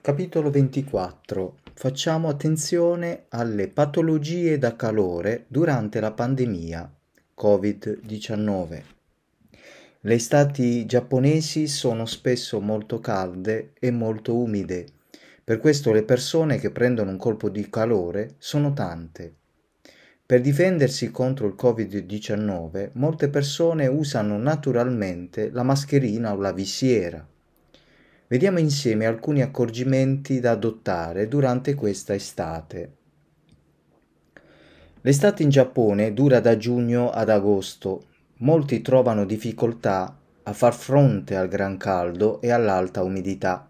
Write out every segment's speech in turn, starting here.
Capitolo 24. Facciamo attenzione alle patologie da calore durante la pandemia Covid-19. Le estati giapponesi sono spesso molto calde e molto umide, per questo le persone che prendono un colpo di calore sono tante. Per difendersi contro il Covid-19 molte persone usano naturalmente la mascherina o la visiera Vediamo insieme alcuni accorgimenti da adottare durante questa estate. L'estate in Giappone dura da giugno ad agosto. Molti trovano difficoltà a far fronte al gran caldo e all'alta umidità.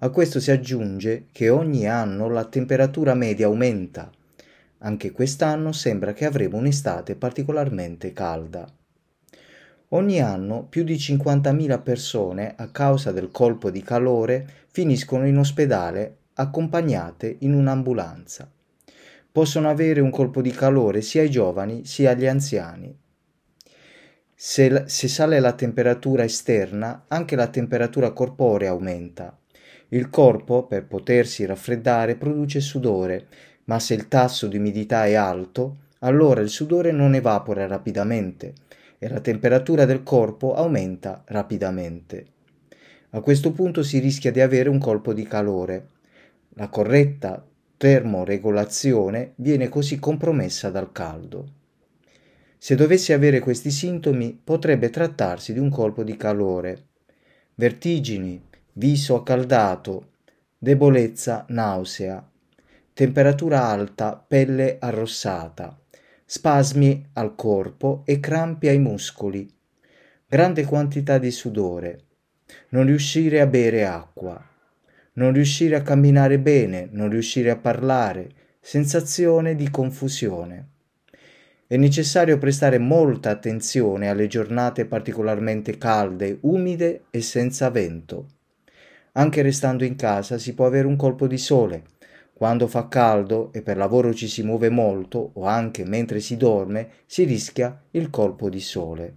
A questo si aggiunge che ogni anno la temperatura media aumenta. Anche quest'anno sembra che avremo un'estate particolarmente calda. Ogni anno più di 50.000 persone, a causa del colpo di calore, finiscono in ospedale accompagnate in un'ambulanza. Possono avere un colpo di calore sia i giovani sia gli anziani. Se, se sale la temperatura esterna, anche la temperatura corporea aumenta. Il corpo, per potersi raffreddare, produce sudore, ma se il tasso di umidità è alto, allora il sudore non evapora rapidamente e la temperatura del corpo aumenta rapidamente. A questo punto si rischia di avere un colpo di calore. La corretta termoregolazione viene così compromessa dal caldo. Se dovessi avere questi sintomi potrebbe trattarsi di un colpo di calore. Vertigini, viso accaldato, debolezza, nausea, temperatura alta, pelle arrossata, spasmi al corpo e crampi ai muscoli, grande quantità di sudore, non riuscire a bere acqua, non riuscire a camminare bene, non riuscire a parlare, sensazione di confusione. È necessario prestare molta attenzione alle giornate particolarmente calde, umide e senza vento. Anche restando in casa si può avere un colpo di sole, quando fa caldo e per lavoro ci si muove molto o anche mentre si dorme, si rischia il colpo di sole.